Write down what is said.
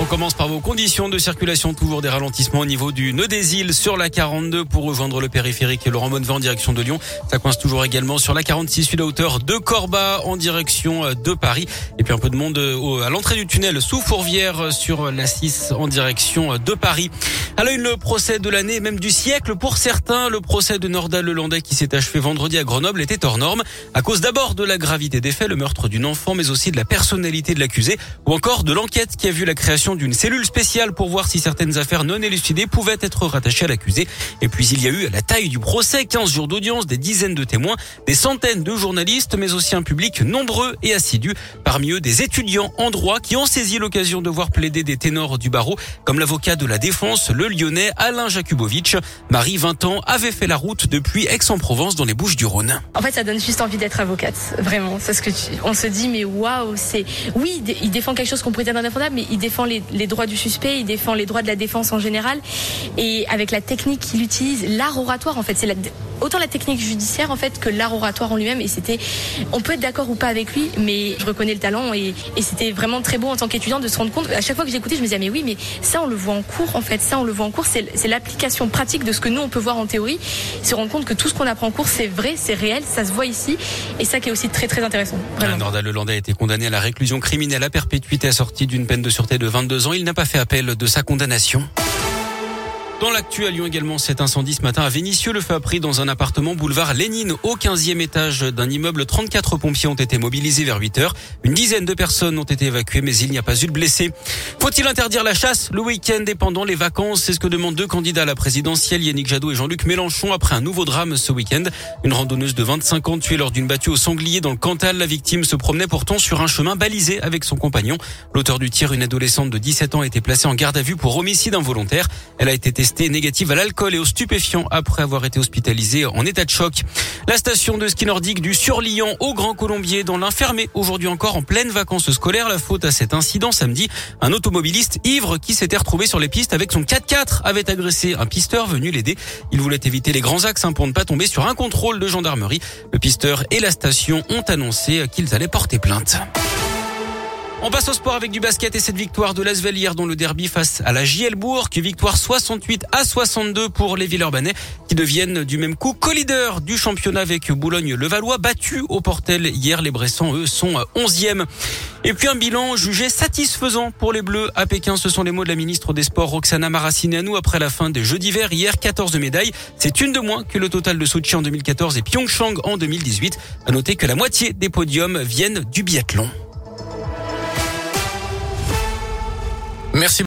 On commence par vos conditions de circulation. Toujours des ralentissements au niveau du nœud des îles sur la 42 pour rejoindre le périphérique et Laurent Monnevan en direction de Lyon. Ça coince toujours également sur la 46 sud à hauteur de Corba en direction de Paris. Et puis un peu de monde à l'entrée du tunnel sous Fourvière sur la 6 en direction de Paris. À le procès de l'année, même du siècle pour certains. Le procès de Nordal Lelandais qui s'est achevé vendredi à Grenoble était hors norme à cause d'abord de la gravité des faits, le meurtre d'une enfant, mais aussi de la personnalité de l'accusé ou encore de l'enquête qui a vu la création d'une cellule spéciale pour voir si certaines affaires non élucidées pouvaient être rattachées à l'accusé. Et puis il y a eu la taille du procès, 15 jours d'audience, des dizaines de témoins, des centaines de journalistes, mais aussi un public nombreux et assidu. Parmi eux, des étudiants en droit qui ont saisi l'occasion de voir plaider des ténors du barreau, comme l'avocat de la défense, le lyonnais Alain Jakubowicz. Marie, 20 ans, avait fait la route depuis Aix-en-Provence dans les Bouches du Rhône. En fait, ça donne juste envie d'être avocate, vraiment. C'est ce que on se dit, mais waouh, c'est oui, il défend quelque chose qu'on pourrait dire indéfendable, mais il défend les les, droits du suspect, il défend les droits de la défense en général. Et avec la technique qu'il utilise, l'art oratoire, en fait, c'est autant la technique judiciaire en fait que l'art oratoire en lui-même. Et c'était, on peut être d'accord ou pas avec lui, mais je reconnais le talent et, c'était vraiment très beau en tant qu'étudiant de se rendre compte. À chaque fois que j'écoutais, je me disais mais oui, mais ça on le voit en cours en fait. Ça on le voit en cours. C'est l'application pratique de ce que nous on peut voir en théorie. Se rendre compte que tout ce qu'on apprend en cours c'est vrai, c'est réel, ça se voit ici. Et ça qui est aussi très très intéressant. Vraiment. Nordal Lelandais a été condamné à la réclusion criminelle à perpétuité assortie d'une peine de sûreté de 22 ans. Il n'a pas fait appel de sa condamnation. Dans l'actu à Lyon également, cet incendie ce matin à Vénissieux. Le feu a pris dans un appartement boulevard Lénine au 15e étage d'un immeuble. 34 pompiers ont été mobilisés vers 8 heures. Une dizaine de personnes ont été évacuées, mais il n'y a pas eu de blessés. Faut-il interdire la chasse le week-end et pendant les vacances? C'est ce que demandent deux candidats à la présidentielle, Yannick Jadot et Jean-Luc Mélenchon, après un nouveau drame ce week-end. Une randonneuse de 25 ans tuée lors d'une battue au sanglier dans le Cantal. La victime se promenait pourtant sur un chemin balisé avec son compagnon. L'auteur du tir, une adolescente de 17 ans, a été placée en garde à vue pour homicide involontaire. Elle a été négative à l'alcool et aux stupéfiants après avoir été hospitalisée en état de choc. La station de ski nordique du Surlion au Grand Colombier dans l'infermé aujourd'hui encore en pleine vacances scolaires. La faute à cet incident samedi. Un automobiliste ivre qui s'était retrouvé sur les pistes avec son 4x4 avait agressé un pisteur venu l'aider. Il voulait éviter les grands axes hein, pour ne pas tomber sur un contrôle de gendarmerie. Le pisteur et la station ont annoncé qu'ils allaient porter plainte. On passe au sport avec du basket et cette victoire de l'Asvel hier dans le derby face à la JL Bourg. Victoire 68 à 62 pour les Villeurbanais qui deviennent du même coup co-leader du championnat avec Boulogne-Levallois battu au Portel hier. Les Bressans, eux, sont 11e. Et puis un bilan jugé satisfaisant pour les Bleus à Pékin. Ce sont les mots de la ministre des Sports Roxana Maracineanu après la fin des Jeux d'hiver. Hier, 14 médailles. C'est une de moins que le total de Sochi en 2014 et Pyeongchang en 2018. À noter que la moitié des podiums viennent du biathlon. Merci.